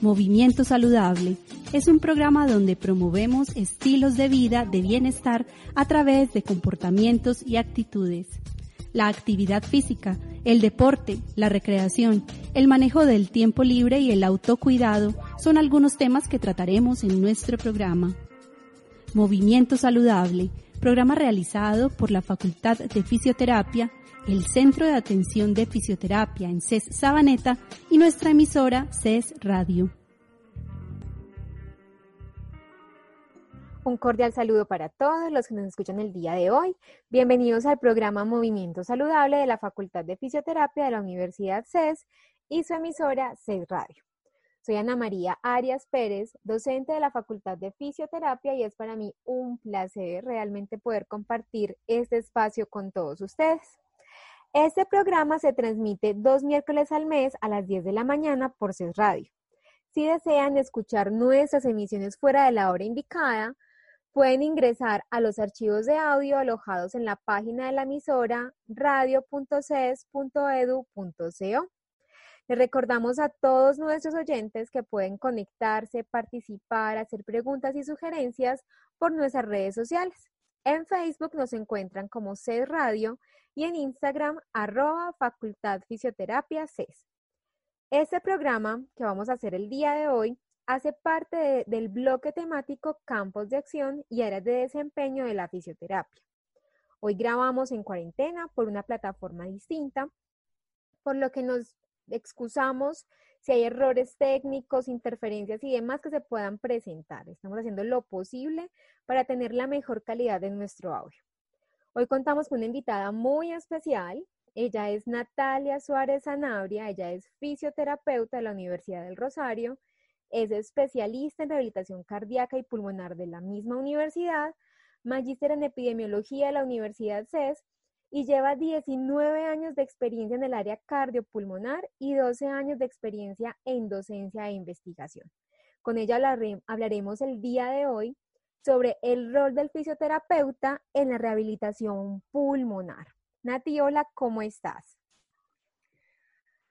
Movimiento Saludable es un programa donde promovemos estilos de vida de bienestar a través de comportamientos y actitudes. La actividad física, el deporte, la recreación, el manejo del tiempo libre y el autocuidado son algunos temas que trataremos en nuestro programa. Movimiento Saludable, programa realizado por la Facultad de Fisioterapia el Centro de Atención de Fisioterapia en CES Sabaneta y nuestra emisora CES Radio. Un cordial saludo para todos los que nos escuchan el día de hoy. Bienvenidos al programa Movimiento Saludable de la Facultad de Fisioterapia de la Universidad CES y su emisora CES Radio. Soy Ana María Arias Pérez, docente de la Facultad de Fisioterapia y es para mí un placer realmente poder compartir este espacio con todos ustedes. Este programa se transmite dos miércoles al mes a las 10 de la mañana por CES Radio. Si desean escuchar nuestras emisiones fuera de la hora indicada, pueden ingresar a los archivos de audio alojados en la página de la emisora radio.ces.edu.co. Les recordamos a todos nuestros oyentes que pueden conectarse, participar, hacer preguntas y sugerencias por nuestras redes sociales. En Facebook nos encuentran como CES Radio y en Instagram arroba Facultad Fisioterapia CES. Este programa que vamos a hacer el día de hoy hace parte del bloque temático Campos de Acción y Áreas de Desempeño de la Fisioterapia. Hoy grabamos en cuarentena por una plataforma distinta, por lo que nos excusamos si hay errores técnicos, interferencias y demás que se puedan presentar. Estamos haciendo lo posible para tener la mejor calidad de nuestro audio. Hoy contamos con una invitada muy especial. Ella es Natalia Suárez Sanabria, ella es fisioterapeuta de la Universidad del Rosario, es especialista en rehabilitación cardíaca y pulmonar de la misma universidad, magíster en epidemiología de la Universidad CES y lleva 19 años de experiencia en el área cardiopulmonar y 12 años de experiencia en docencia e investigación. Con ella hablaremos el día de hoy sobre el rol del fisioterapeuta en la rehabilitación pulmonar. Nati, hola, ¿cómo estás?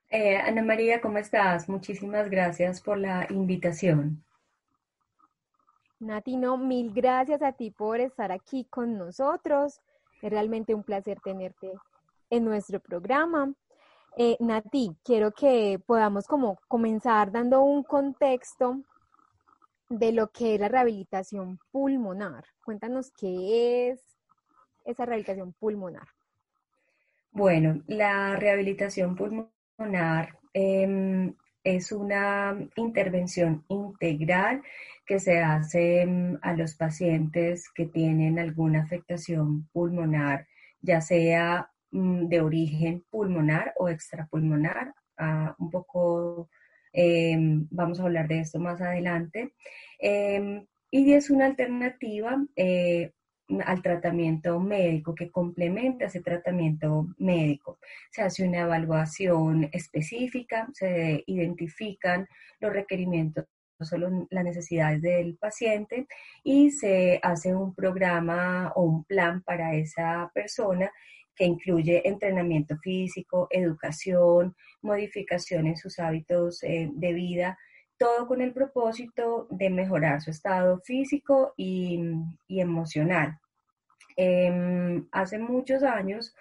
Eh, Ana María, ¿cómo estás? Muchísimas gracias por la invitación. Nati, no, mil gracias a ti por estar aquí con nosotros. Es realmente un placer tenerte en nuestro programa. Eh, Nati, quiero que podamos como comenzar dando un contexto de lo que es la rehabilitación pulmonar. Cuéntanos qué es esa rehabilitación pulmonar. Bueno, la rehabilitación pulmonar em, es una intervención integral que se hace em, a los pacientes que tienen alguna afectación pulmonar, ya sea mm, de origen pulmonar o extrapulmonar, ah, un poco Em, vamos a hablar de esto más adelante. Em, y es una alternativa eh, al tratamiento médico que complementa ese tratamiento médico. Se hace una evaluación específica, se identifican los requerimientos solo las necesidades del paciente y se hace un programa o un plan para esa persona que incluye entrenamiento físico, educación, modificación en sus hábitos eh, de vida, todo con el propósito de mejorar su estado físico y, emocional. Em, hace muchos años,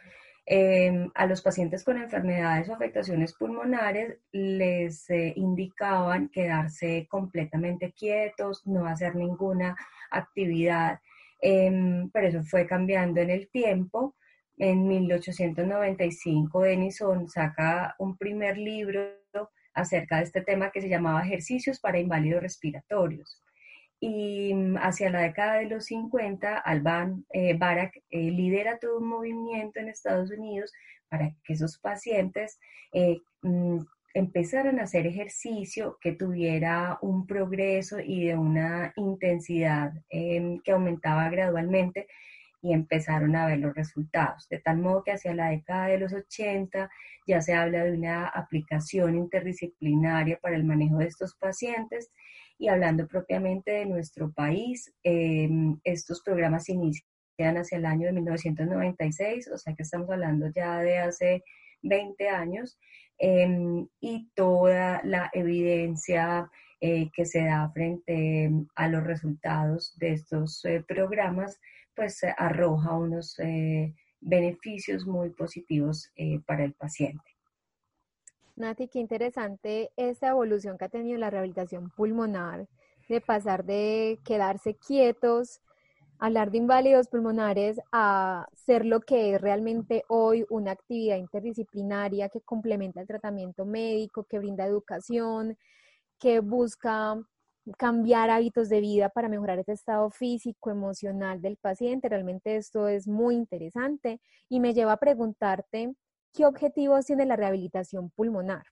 em, a los pacientes con enfermedades o afectaciones pulmonares les eh, indicaban quedarse completamente quietos, no hacer ninguna actividad, em, pero eso fue cambiando en el tiempo. En 1895, Denison saca un primer libro acerca de este tema que se llamaba Ejercicios para Inválidos Respiratorios. Y mm, hacia la década de los 50, Alban eh, Barak eh, lidera todo un movimiento en Estados Unidos para que esos pacientes eh, mm, empezaran a hacer ejercicio que tuviera un progreso y de una intensidad em, que aumentaba gradualmente y empezaron a ver los resultados. De tal modo que hacia la década de los 80 ya se habla de una aplicación interdisciplinaria para el manejo de estos pacientes y hablando propiamente de nuestro país, em, estos programas se inician hacia el año de 1996, o sea que estamos hablando ya de hace 20 años, em, y toda la evidencia eh, que se da frente a los resultados de estos eh, programas, pues arroja unos eh, beneficios muy positivos para el paciente. Nati, qué interesante esta evolución que ha tenido la rehabilitación pulmonar, de pasar de quedarse quietos, hablar de inválidos pulmonares, a ser lo que es realmente hoy una actividad interdisciplinaria que complementa el tratamiento médico, que brinda educación, que busca cambiar hábitos de vida para mejorar ese estado físico, emocional del paciente. Realmente esto es muy interesante y me lleva a preguntarte ¿qué objetivos tiene la rehabilitación pulmonar?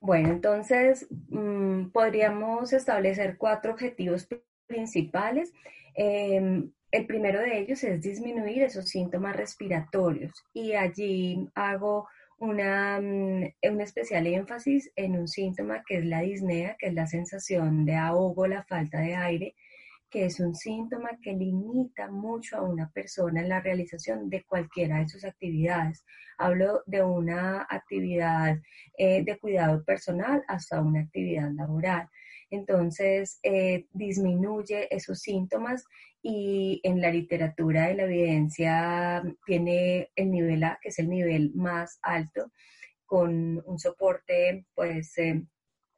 Bueno, entonces mm, podríamos establecer cuatro objetivos principales. Em, el primero de ellos es disminuir esos síntomas respiratorios y allí hago una, mm, un especial énfasis en un síntoma que es la disnea, que es la sensación de ahogo, la falta de aire, que es un síntoma que limita mucho a una persona en la realización de cualquiera de sus actividades. Hablo de una actividad eh, de cuidado personal hasta una actividad laboral. Entonces, eh, disminuye esos síntomas y en la literatura de la evidencia tiene el nivel A, que es el nivel más alto, con un soporte pues, eh,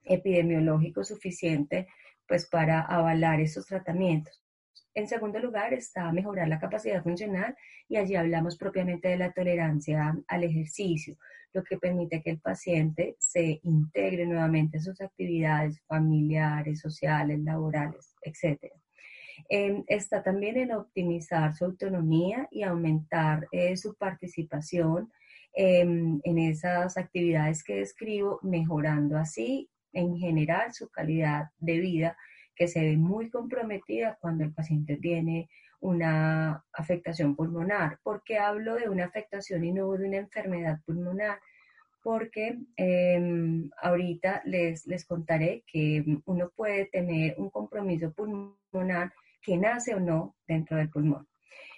epidemiológico suficiente pues para avalar esos tratamientos. En segundo lugar está mejorar la capacidad funcional y allí hablamos propiamente de la tolerancia al ejercicio, lo que permite que el paciente se integre nuevamente a sus actividades familiares, sociales, laborales, etc. Em, está también en optimizar su autonomía y aumentar eh, su participación em, en esas actividades que describo, mejorando así en general su calidad de vida que se ve muy comprometida cuando el paciente tiene una afectación pulmonar. ¿Por qué hablo de una afectación y no de una enfermedad pulmonar? Porque em, ahorita les, les contaré que uno puede tener un compromiso pulmonar que nace o no dentro del pulmón.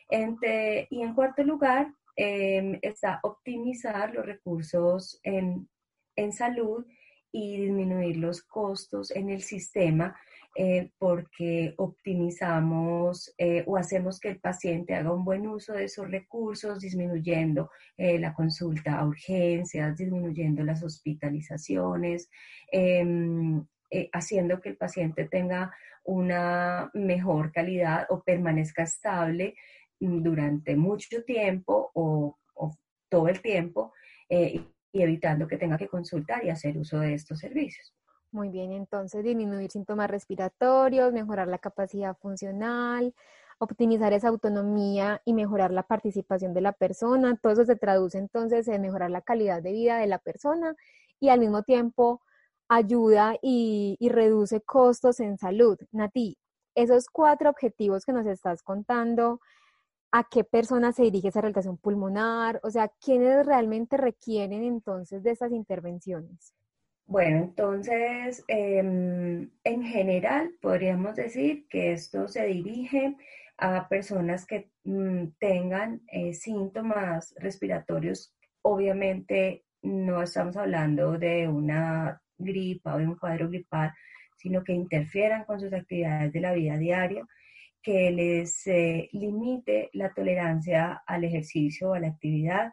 y en cuarto lugar, em, está optimizar los recursos en, en salud y disminuir los costos en el sistema eh, porque optimizamos eh, o hacemos que el paciente haga un buen uso de esos recursos, disminuyendo eh, la consulta a urgencias, disminuyendo las hospitalizaciones, em, haciendo que el paciente tenga una mejor calidad o permanezca estable durante mucho tiempo o todo el tiempo y evitando que tenga que consultar y hacer uso de estos servicios. Muy bien, entonces disminuir síntomas respiratorios, mejorar la capacidad funcional, optimizar esa autonomía y mejorar la participación de la persona. Todo eso se traduce entonces en mejorar la calidad de vida de la persona y al mismo tiempo ayuda y, reduce costos en salud. Nati, esos cuatro objetivos que nos estás contando, a qué personas se dirige esa rehabilitación pulmonar, o sea, quiénes realmente requieren entonces de esas intervenciones. Bueno, entonces, em, en general, podríamos decir que esto se dirige a personas que mm, tengan eh, síntomas respiratorios. Obviamente, no estamos hablando de una gripa o de un cuadro gripal, sino que interfieran con sus actividades de la vida diaria que les eh, limite la tolerancia al ejercicio o a la actividad,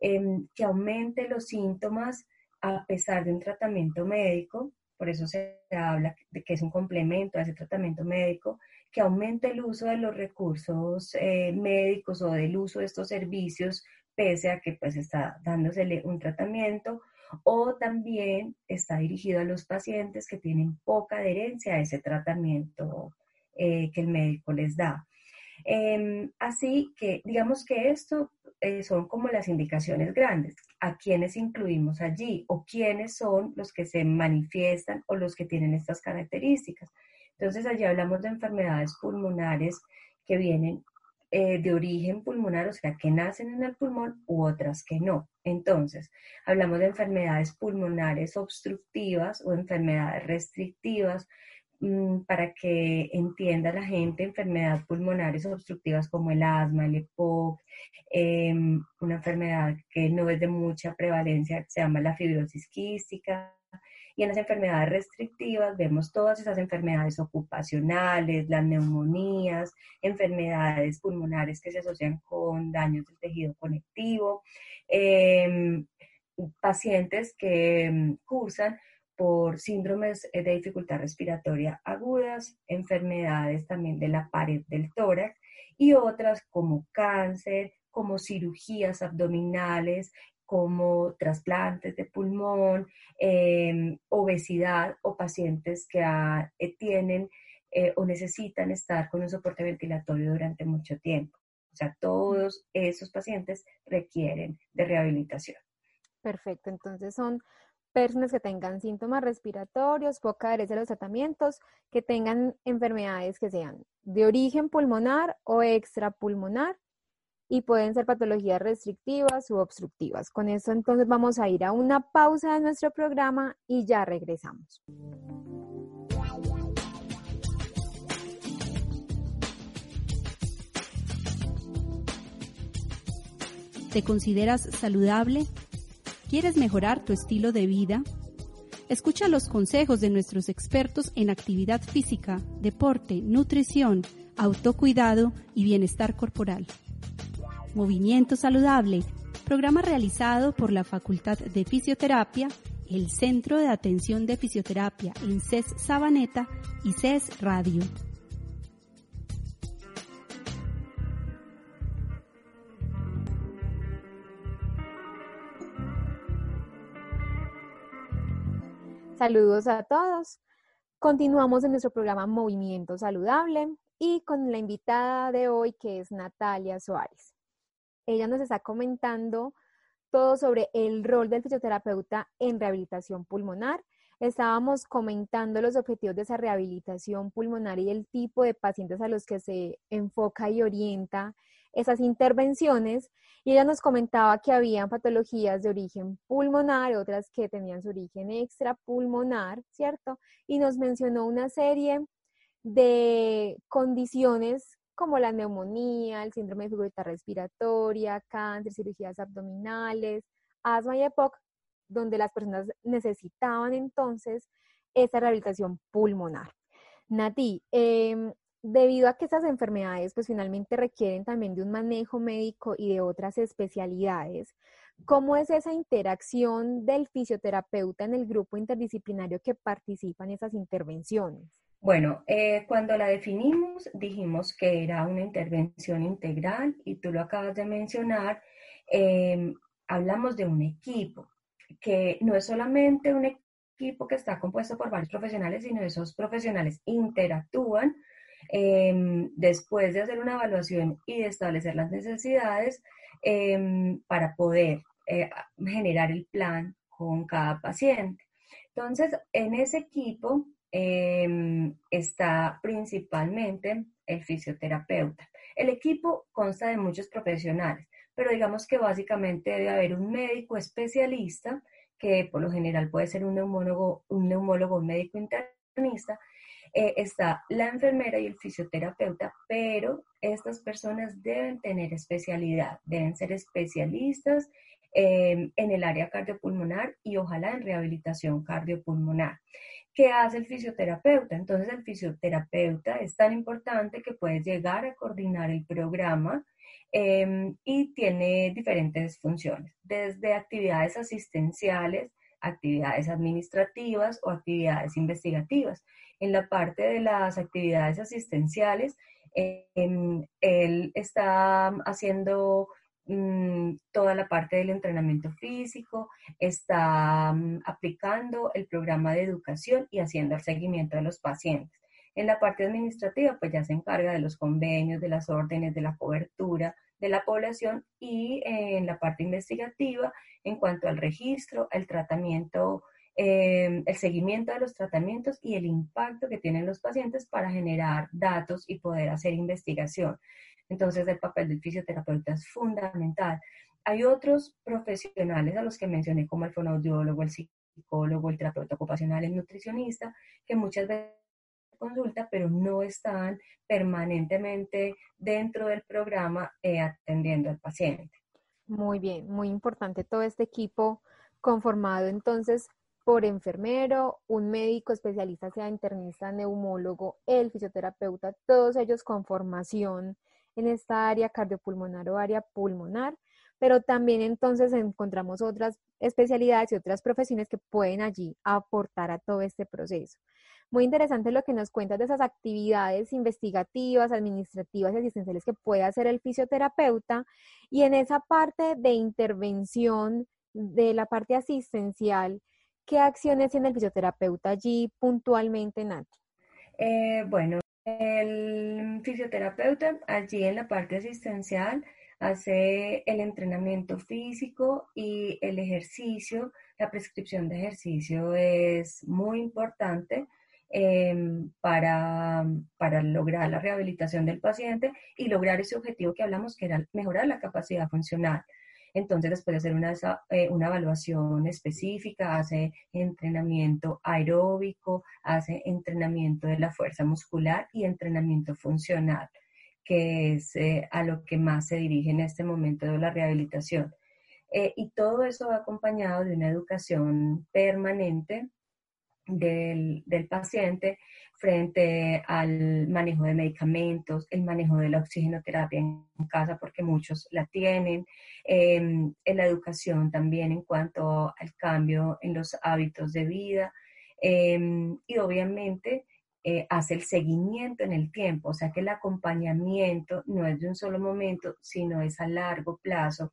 em, que aumente los síntomas a pesar de un tratamiento médico, por eso se habla de que es un complemento a ese tratamiento médico, que aumente el uso de los recursos eh, médicos o del uso de estos servicios, pese a que pues está dándosele un tratamiento, o también está dirigido a los pacientes que tienen poca adherencia a ese tratamiento eh, que el médico les da. Em, así que digamos que esto eh, son como las indicaciones grandes. ¿A quiénes incluimos allí? ¿O quiénes son los que se manifiestan o los que tienen estas características? Entonces allí hablamos de enfermedades pulmonares que vienen eh, de origen pulmonar, o sea, que nacen en el pulmón u otras que no. Entonces, hablamos de enfermedades pulmonares obstructivas o enfermedades restrictivas, para que entienda la gente enfermedades pulmonares obstructivas como el asma, el EPOC, em, una enfermedad que no es de mucha prevalencia, se llama la fibrosis quística, y en las enfermedades restrictivas vemos todas esas enfermedades ocupacionales, las neumonías, enfermedades pulmonares que se asocian con daños del tejido conectivo, em, pacientes que em, cursan por síndromes de dificultad respiratoria agudas, enfermedades también de la pared del tórax y otras como cáncer, como cirugías abdominales, como trasplantes de pulmón, em, obesidad o pacientes que ah, eh, tienen eh, o necesitan estar con un soporte ventilatorio durante mucho tiempo. O sea, todos esos pacientes requieren de rehabilitación. Perfecto, entonces son personas que tengan síntomas respiratorios, poca adherencia a los tratamientos, que tengan enfermedades que sean de origen pulmonar o extrapulmonar y pueden ser patologías restrictivas u obstructivas. Con eso entonces vamos a ir a una pausa de nuestro programa y ya regresamos. ¿Te consideras saludable? ¿Quieres mejorar tu estilo de vida? Escucha los consejos de nuestros expertos en actividad física, deporte, nutrición, autocuidado y bienestar corporal. Movimiento Saludable, programa realizado por la Facultad de Fisioterapia, el Centro de Atención de Fisioterapia en CES Sabaneta y CES Radio. Saludos a todos. Continuamos en nuestro programa Movimiento Saludable y con la invitada de hoy que es Natalia Suárez ella nos está comentando todo sobre el rol del fisioterapeuta en rehabilitación pulmonar. Estábamos comentando los objetivos de esa rehabilitación pulmonar y el tipo de pacientes a los que se enfoca y orienta esas intervenciones. Y ella nos comentaba que había patologías de origen pulmonar, otras que tenían su origen extrapulmonar, ¿cierto? Y nos mencionó una serie de condiciones como la neumonía, el síndrome de dificultad respiratoria, cáncer, cirugías abdominales, asma y EPOC, donde las personas necesitaban entonces esa rehabilitación pulmonar. Nati, em, debido a que estas enfermedades pues finalmente requieren también de un manejo médico y de otras especialidades, ¿cómo es esa interacción del fisioterapeuta en el grupo interdisciplinario que participa en esas intervenciones? Bueno, eh, cuando la definimos, dijimos que era una intervención integral y tú lo acabas de mencionar, em, hablamos de un equipo, que no es solamente un equipo que está compuesto por varios profesionales, sino esos profesionales interactúan em, después de hacer una evaluación y de establecer las necesidades em, para poder eh, generar el plan con cada paciente. Entonces, en ese equipo Em, está principalmente el fisioterapeuta. El equipo consta de muchos profesionales, pero digamos que básicamente debe haber un médico especialista, que por lo general puede ser un neumólogo, un neumólogo médico internista, eh, está la enfermera y el fisioterapeuta, pero estas personas deben tener especialidad, deben ser especialistas em, en el área cardiopulmonar y ojalá en rehabilitación cardiopulmonar. ¿Qué hace el fisioterapeuta? Entonces el fisioterapeuta es tan importante que puede llegar a coordinar el programa em, y tiene diferentes funciones, desde actividades asistenciales, actividades administrativas o actividades investigativas. En la parte de las actividades asistenciales, em, él está haciendo Mm, toda la parte del entrenamiento físico, está mm, aplicando el programa de educación y haciendo el seguimiento de los pacientes. En la parte administrativa, pues ya se encarga de los convenios, de las órdenes, de la cobertura de la población y en la parte investigativa, en cuanto al registro, el tratamiento, em, el seguimiento de los tratamientos y el impacto que tienen los pacientes para generar datos y poder hacer investigación. Entonces el papel del fisioterapeuta es fundamental. Hay otros profesionales a los que mencioné como el fonoaudiólogo, el psicólogo, el terapeuta ocupacional, el nutricionista, que muchas veces consulta, pero no están permanentemente dentro del programa eh, atendiendo al paciente. Muy bien, muy importante todo este equipo conformado entonces por enfermero, un médico especialista, sea internista, neumólogo, el fisioterapeuta, todos ellos con formación en esta área cardiopulmonar o área pulmonar, pero también entonces encontramos otras especialidades y otras profesiones que pueden allí aportar a todo este proceso. Muy interesante lo que nos cuentas de esas actividades investigativas, administrativas y asistenciales que puede hacer el fisioterapeuta y en esa parte de intervención de la parte asistencial, ¿qué acciones tiene el fisioterapeuta allí puntualmente, Nati? Eh, bueno, el fisioterapeuta allí en la parte asistencial hace el entrenamiento físico y el ejercicio. La prescripción de ejercicio es muy importante em, para, para lograr la rehabilitación del paciente y lograr ese objetivo que hablamos, que era mejorar la capacidad funcional. Entonces, después de hacer una, eh, una evaluación específica, hace entrenamiento aeróbico, hace entrenamiento de la fuerza muscular y entrenamiento funcional, que es eh, a lo que más se dirige en este momento de la rehabilitación. Eh, y todo eso va acompañado de una educación permanente del, del, paciente frente al manejo de medicamentos, el manejo de la oxigenoterapia en casa, porque muchos la tienen, em, en la educación también en cuanto al cambio en los hábitos de vida em, y obviamente eh, hace el seguimiento en el tiempo, o sea que el acompañamiento no es de un solo momento, sino es a largo plazo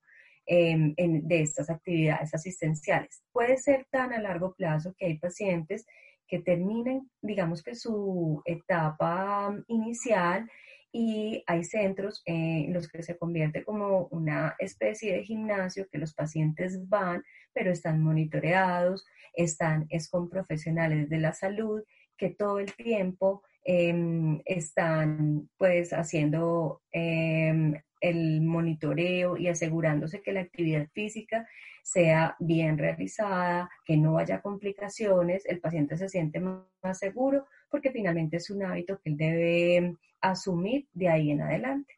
Em, de estas actividades asistenciales. Puede ser tan a largo plazo que hay pacientes que terminen, digamos que su etapa inicial y hay centros en los que se convierte como una especie de gimnasio que los pacientes van, pero están monitoreados, están es con profesionales de la salud que todo el tiempo em, están pues haciendo em, el monitoreo y asegurándose que la actividad física sea bien realizada, que no haya complicaciones, el paciente se siente más seguro porque finalmente es un hábito que él debe asumir de ahí en adelante.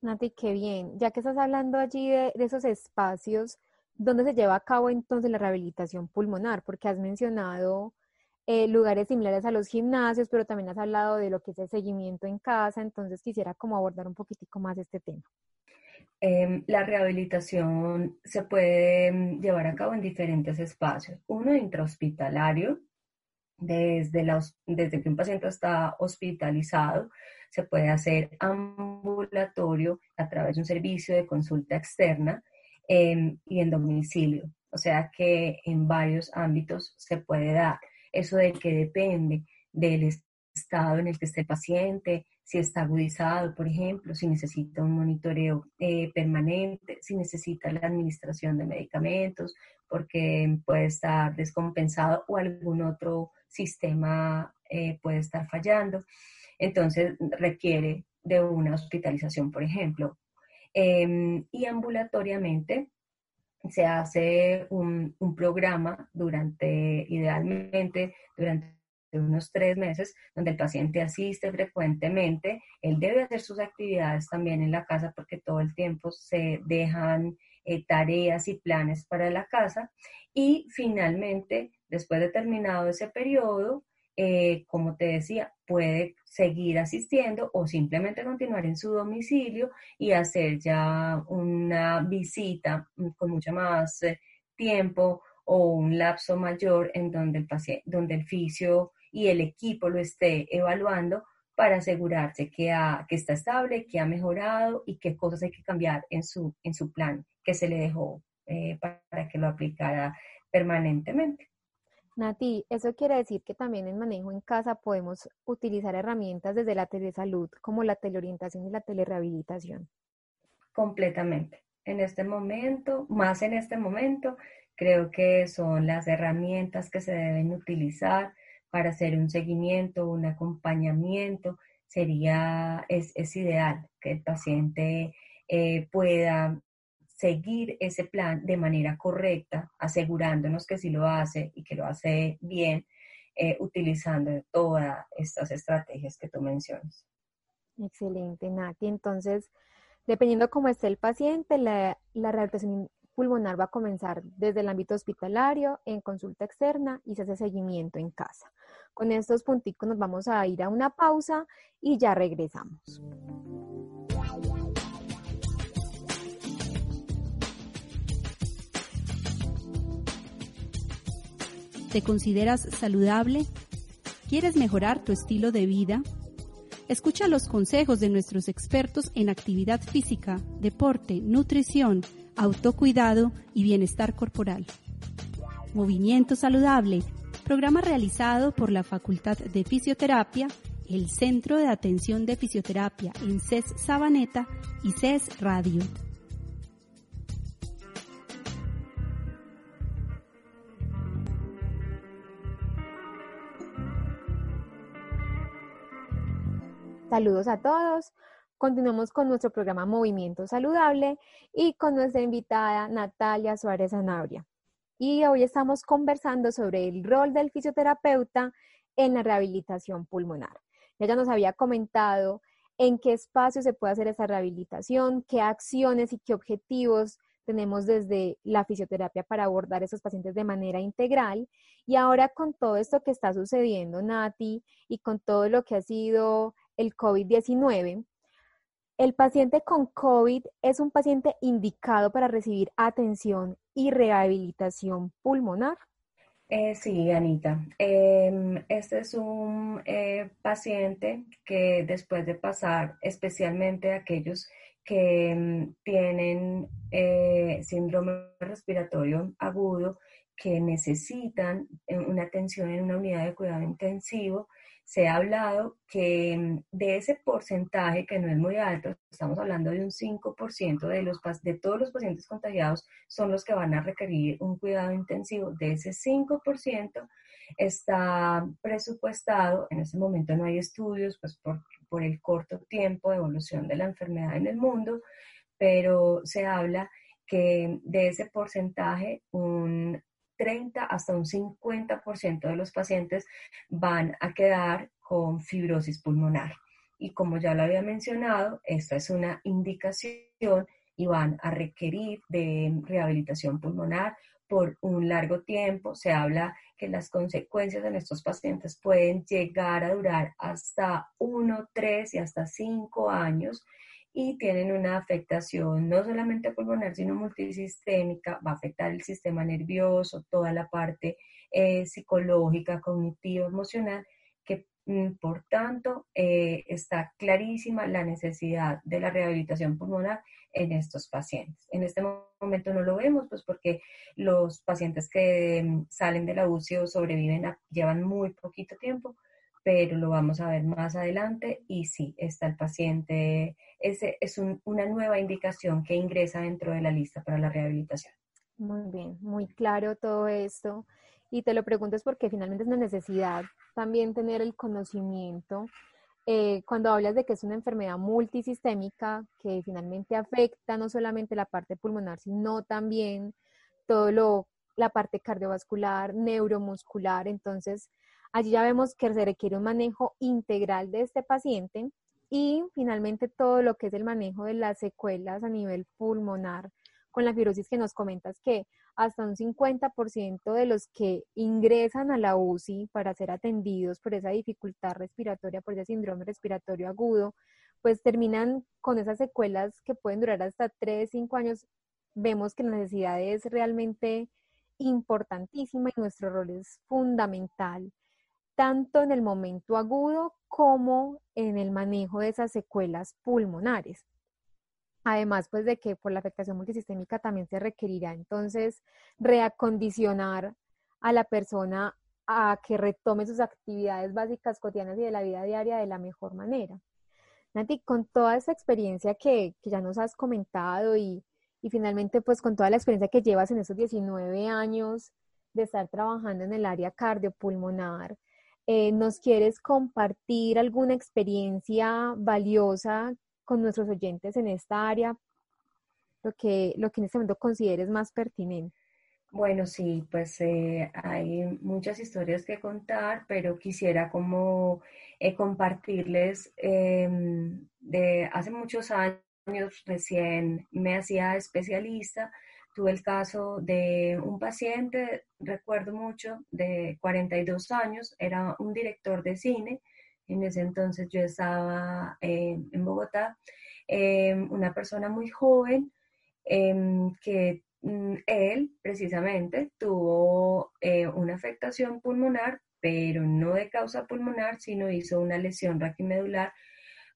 Nati, qué bien. Ya que estás hablando allí de, de esos espacios, ¿dónde se lleva a cabo entonces la rehabilitación pulmonar? Porque has mencionado eh, lugares similares a los gimnasios, pero también has hablado de lo que es el seguimiento en casa, entonces quisiera como abordar un poquitico más este tema. Em, la rehabilitación se puede mm, llevar a cabo en diferentes espacios. Uno intrahospitalario, desde, desde que un paciente está hospitalizado, se puede hacer ambulatorio a través de un servicio de consulta externa em, y en domicilio. O sea que en varios ámbitos se puede dar eso de que depende del estado en el que esté el paciente, si está agudizado, por ejemplo, si necesita un monitoreo eh, permanente, si necesita la administración de medicamentos, porque puede estar descompensado o algún otro sistema eh, puede estar fallando. Entonces requiere de una hospitalización, por ejemplo. Em, y ambulatoriamente se hace un, programa durante, idealmente, durante unos tres meses, donde el paciente asiste frecuentemente. Él debe hacer sus actividades también en la casa porque todo el tiempo se dejan eh, tareas y planes para la casa. Y finalmente, después de terminado ese periodo, eh, como te decía, puede seguir asistiendo o simplemente continuar en su domicilio y hacer ya una visita con mucho más eh, tiempo o un lapso mayor en donde el, paciente, donde el fisio y el equipo lo esté evaluando para asegurarse que está estable, que ha mejorado y qué cosas hay que cambiar en su, en su plan que se le dejó eh, para que lo aplicara permanentemente. Nati, eso quiere decir que también en manejo en casa podemos utilizar herramientas desde la telesalud como la teleorientación y la telerehabilitación. Completamente. En este momento, más en este momento, creo que son las herramientas que se deben utilizar para hacer un seguimiento, un acompañamiento. Sería, es, ideal que el paciente eh, pueda seguir ese plan de manera correcta, asegurándonos que sí lo hace y que lo hace bien, eh, utilizando todas estas estrategias que tú mencionas. Excelente, Nati. Entonces, dependiendo cómo esté el paciente, la, la rehabilitación pulmonar va a comenzar desde el ámbito hospitalario, en consulta externa y se hace seguimiento en casa. Con estos punticos nos vamos a ir a una pausa y ya regresamos. ¿Te consideras saludable? ¿Quieres mejorar tu estilo de vida? Escucha los consejos de nuestros expertos en actividad física, deporte, nutrición, autocuidado y bienestar corporal. Movimiento Saludable, programa realizado por la Facultad de Fisioterapia, el Centro de Atención de Fisioterapia en CES Sabaneta y CES Radio. Saludos a todos. Continuamos con nuestro programa Movimiento Saludable y con nuestra invitada Natalia Suárez Zanabria. Y hoy estamos conversando sobre el rol del fisioterapeuta en la rehabilitación pulmonar. Ella nos había comentado en qué espacio se puede hacer esa rehabilitación, qué acciones y qué objetivos tenemos desde la fisioterapia para abordar a esos pacientes de manera integral. Y ahora con todo esto que está sucediendo, Nati, y con todo lo que ha sido el COVID-19, el paciente con COVID es un paciente indicado para recibir atención y rehabilitación pulmonar. Eh, sí, Anita. Em, este es un eh, paciente que después de pasar, especialmente aquellos que em, tienen eh, síndrome respiratorio agudo, que necesitan una atención en una unidad de cuidado intensivo, se ha hablado que mm, de ese porcentaje, que no es muy alto, estamos hablando de un 5% de, los, de todos los pacientes contagiados son los que van a requerir un cuidado intensivo. De ese 5% está presupuestado, en este momento no hay estudios, pues por, por el corto tiempo de evolución de la enfermedad en el mundo, pero se habla que de ese porcentaje un 30 hasta un 50% de los pacientes van a quedar con fibrosis pulmonar. Y como ya lo había mencionado, esta es una indicación y van a requerir de rehabilitación pulmonar por un largo tiempo. Se habla que las consecuencias en estos pacientes pueden llegar a durar hasta 1, 3 y hasta 5 años y tienen una afectación no solamente pulmonar, sino multisistémica, va a afectar el sistema nervioso, toda la parte eh, psicológica, cognitiva, emocional, que mm, por tanto eh, está clarísima la necesidad de la rehabilitación pulmonar en estos pacientes. En este momento no lo vemos, pues porque los pacientes que mm, salen de la UCI o sobreviven llevan muy poquito tiempo, pero lo vamos a ver más adelante y sí, está el paciente, ese es una nueva indicación que ingresa dentro de la lista para la rehabilitación. Muy bien, muy claro todo esto. Y te lo pregunto es porque finalmente es una necesidad también tener el conocimiento. Eh, cuando hablas de que es una enfermedad multisistémica que finalmente afecta no solamente la parte pulmonar, sino también todo lo, la parte cardiovascular, neuromuscular, entonces Allí ya vemos que se requiere un manejo integral de este paciente y finalmente todo lo que es el manejo de las secuelas a nivel pulmonar con la fibrosis que nos comentas que hasta un 50% de los que ingresan a la UCI para ser atendidos por esa dificultad respiratoria, por ese síndrome respiratorio agudo, pues terminan con esas secuelas que pueden durar hasta 3, 5 años. Vemos que la necesidad es realmente importantísima y nuestro rol es fundamental, tanto en el momento agudo como en el manejo de esas secuelas pulmonares. Además, pues de que por la afectación multisistémica también se requerirá entonces reacondicionar a la persona a que retome sus actividades básicas cotidianas y de la vida diaria de la mejor manera. Nati, con toda esa experiencia que, ya nos has comentado y, finalmente pues con toda la experiencia que llevas en esos 19 años de estar trabajando en el área cardiopulmonar, eh, ¿nos quieres compartir alguna experiencia valiosa con nuestros oyentes en esta área, lo que, lo que en este momento consideres más pertinente. Bueno, sí, pues eh, hay muchas historias que contar, pero quisiera como eh, compartirles em, de hace muchos años, recién me hacía especialista, tuve el caso de un paciente, recuerdo mucho, de 42 años, era un director de cine, en ese entonces yo estaba eh, en Bogotá, em, una persona muy joven em, que mm, él precisamente tuvo eh, una afectación pulmonar, pero no de causa pulmonar, sino hizo una lesión raquimedular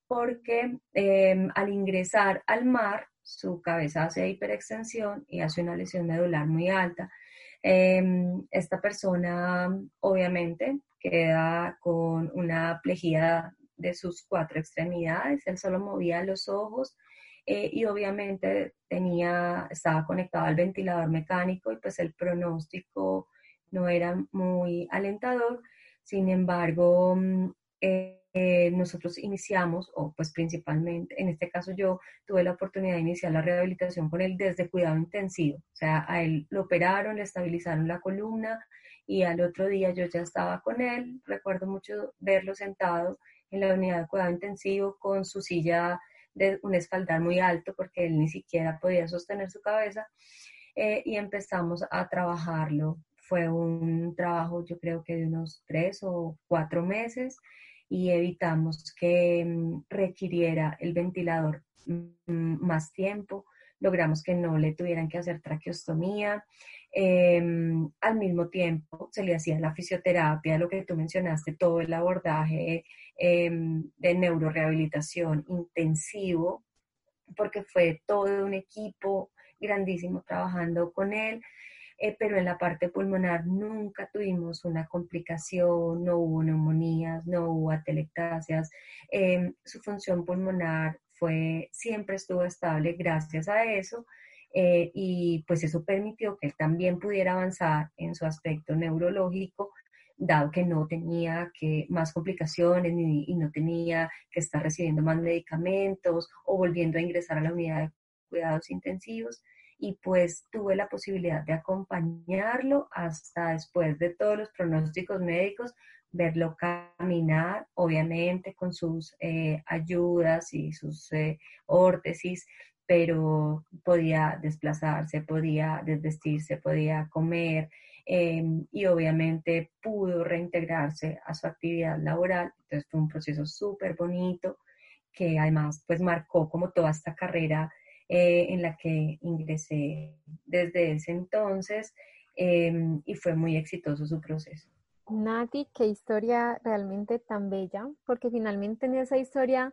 porque em, al ingresar al mar, su cabeza hace hiperextensión y hace una lesión medular muy alta. esta persona, obviamente, queda con una plejía de sus cuatro extremidades, él solo movía los ojos eh, y obviamente tenía, estaba conectado al ventilador mecánico y pues el pronóstico no era muy alentador. Sin embargo, mm, eh, nosotros iniciamos, o pues principalmente, en este caso yo tuve la oportunidad de iniciar la rehabilitación con él desde cuidado intensivo. O sea, a él lo operaron, le estabilizaron la columna, y al otro día yo ya estaba con él. Recuerdo mucho verlo sentado en la unidad de cuidado intensivo con su silla de un espaldar muy alto porque él ni siquiera podía sostener su cabeza eh, y empezamos a trabajarlo. Fue un trabajo yo creo que de unos tres o cuatro meses y evitamos que mm, requiriera el ventilador mm, más tiempo. Logramos que no le tuvieran que hacer traqueostomía. Em, al mismo tiempo se le hacía la fisioterapia, lo que tú mencionaste, todo el abordaje em, de neurorehabilitación intensivo, porque fue todo un equipo grandísimo trabajando con él. Eh, pero en la parte pulmonar nunca tuvimos una complicación, no hubo neumonías, no hubo atelectasias. Em, su función pulmonar fue, siempre estuvo estable gracias a eso. Eh, y pues eso permitió que él también pudiera avanzar en su aspecto neurológico, dado que no tenía que más complicaciones y no tenía que estar recibiendo más medicamentos o volviendo a ingresar a la unidad de cuidados intensivos y pues tuve la posibilidad de acompañarlo hasta después de todos los pronósticos médicos, verlo caminar, obviamente con sus eh, ayudas y sus eh, órtesis, pero podía desplazarse, podía desvestirse, podía comer em, y obviamente pudo reintegrarse a su actividad laboral. Entonces fue un proceso súper bonito que además pues marcó como toda esta carrera eh, en la que ingresé desde ese entonces em, y fue muy exitoso su proceso. Nati, qué historia realmente tan bella, porque finalmente en esa historia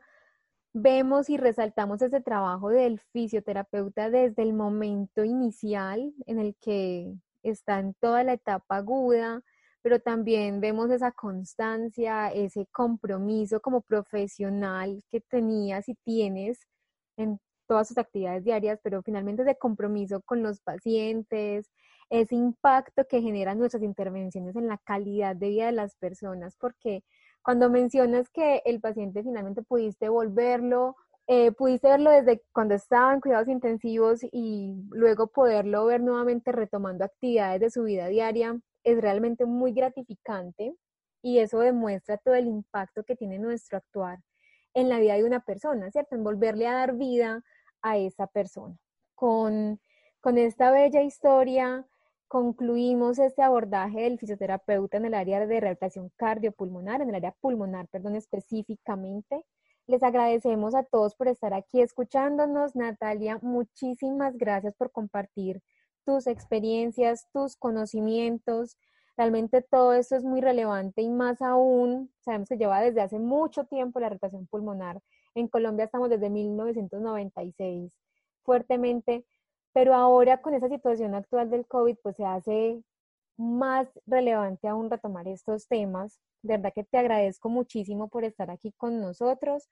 vemos y resaltamos ese trabajo del fisioterapeuta desde el momento inicial en el que está en toda la etapa aguda, pero también vemos esa constancia, ese compromiso como profesional que tenías y tienes en todas sus actividades diarias, pero finalmente ese compromiso con los pacientes, ese impacto que generan nuestras intervenciones en la calidad de vida de las personas, porque cuando mencionas que el paciente finalmente pudiste volverlo, eh, pudiste verlo desde cuando estaba en cuidados intensivos y luego poderlo ver nuevamente retomando actividades de su vida diaria, es realmente muy gratificante y eso demuestra todo el impacto que tiene nuestro actuar en la vida de una persona, ¿cierto? En volverle a dar vida a esa persona. Con Con esta bella historia concluimos este abordaje del fisioterapeuta en el área de rehabilitación cardiopulmonar, en el área pulmonar, perdón, específicamente. Les agradecemos a todos por estar aquí escuchándonos. Natalia, muchísimas gracias por compartir tus experiencias, tus conocimientos. Realmente todo esto es muy relevante y más aún, sabemos que lleva desde hace mucho tiempo la rehabilitación pulmonar. En Colombia estamos desde 1996 fuertemente, pero ahora con esa situación actual del COVID, pues se hace más relevante aún retomar estos temas. De verdad que te agradezco muchísimo por estar aquí con nosotros.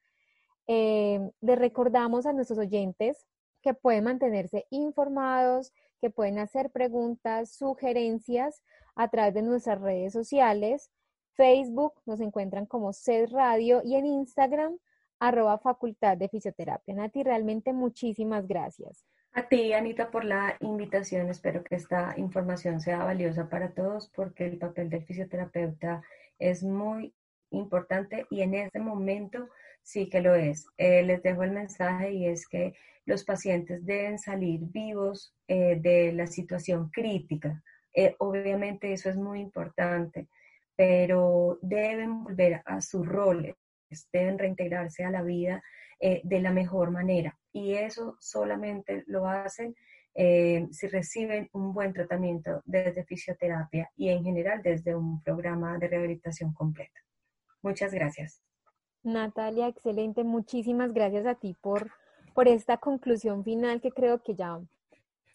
Eh, les recordamos a nuestros oyentes que pueden mantenerse informados, que pueden hacer preguntas, sugerencias a través de nuestras redes sociales. Facebook nos encuentran como CED Radio y en Instagram arroba Facultad de Fisioterapia. Nati, realmente muchísimas gracias. A ti, Anita, por la invitación. Espero que esta información sea valiosa para todos porque el papel del fisioterapeuta es muy importante y en este momento sí que lo es. Eh, les dejo el mensaje y es que los pacientes deben salir vivos eh, de la situación crítica. Eh, obviamente eso es muy importante, pero deben volver a sus roles, deben reintegrarse a la vida de la mejor manera. Y eso solamente lo hacen si reciben un buen tratamiento desde fisioterapia y en general desde un programa de rehabilitación completa. Muchas gracias. Natalia, excelente. Muchísimas gracias a ti por, por esta conclusión final que creo que ya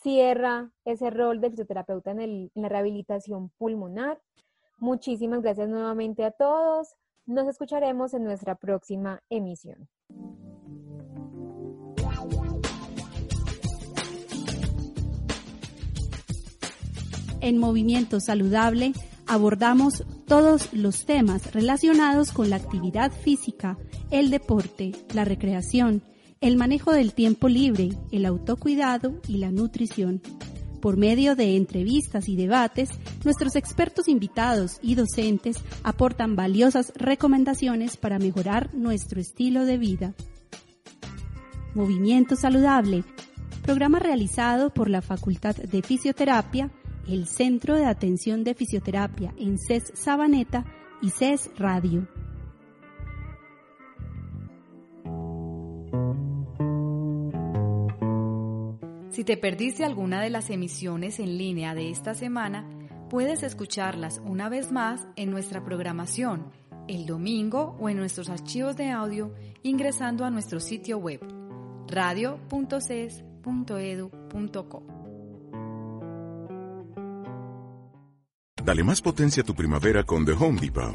cierra ese rol del fisioterapeuta en, en la rehabilitación pulmonar. Muchísimas gracias nuevamente a todos. Nos escucharemos en nuestra próxima emisión. En Movimiento Saludable abordamos todos los temas relacionados con la actividad física, el deporte, la recreación, el manejo del tiempo libre, el autocuidado y la nutrición. Por medio de entrevistas y debates, nuestros expertos invitados y docentes aportan valiosas recomendaciones para mejorar nuestro estilo de vida. Movimiento Saludable, programa realizado por la Facultad de Fisioterapia el Centro de Atención de Fisioterapia en CES Sabaneta y CES Radio. Te perdiste alguna de las emisiones en línea de esta semana, puedes escucharlas una vez más en nuestra programación el domingo o en nuestros archivos de audio ingresando a nuestro sitio web radio.ces.edu.co. Dale más potencia a tu primavera con The Home Depot.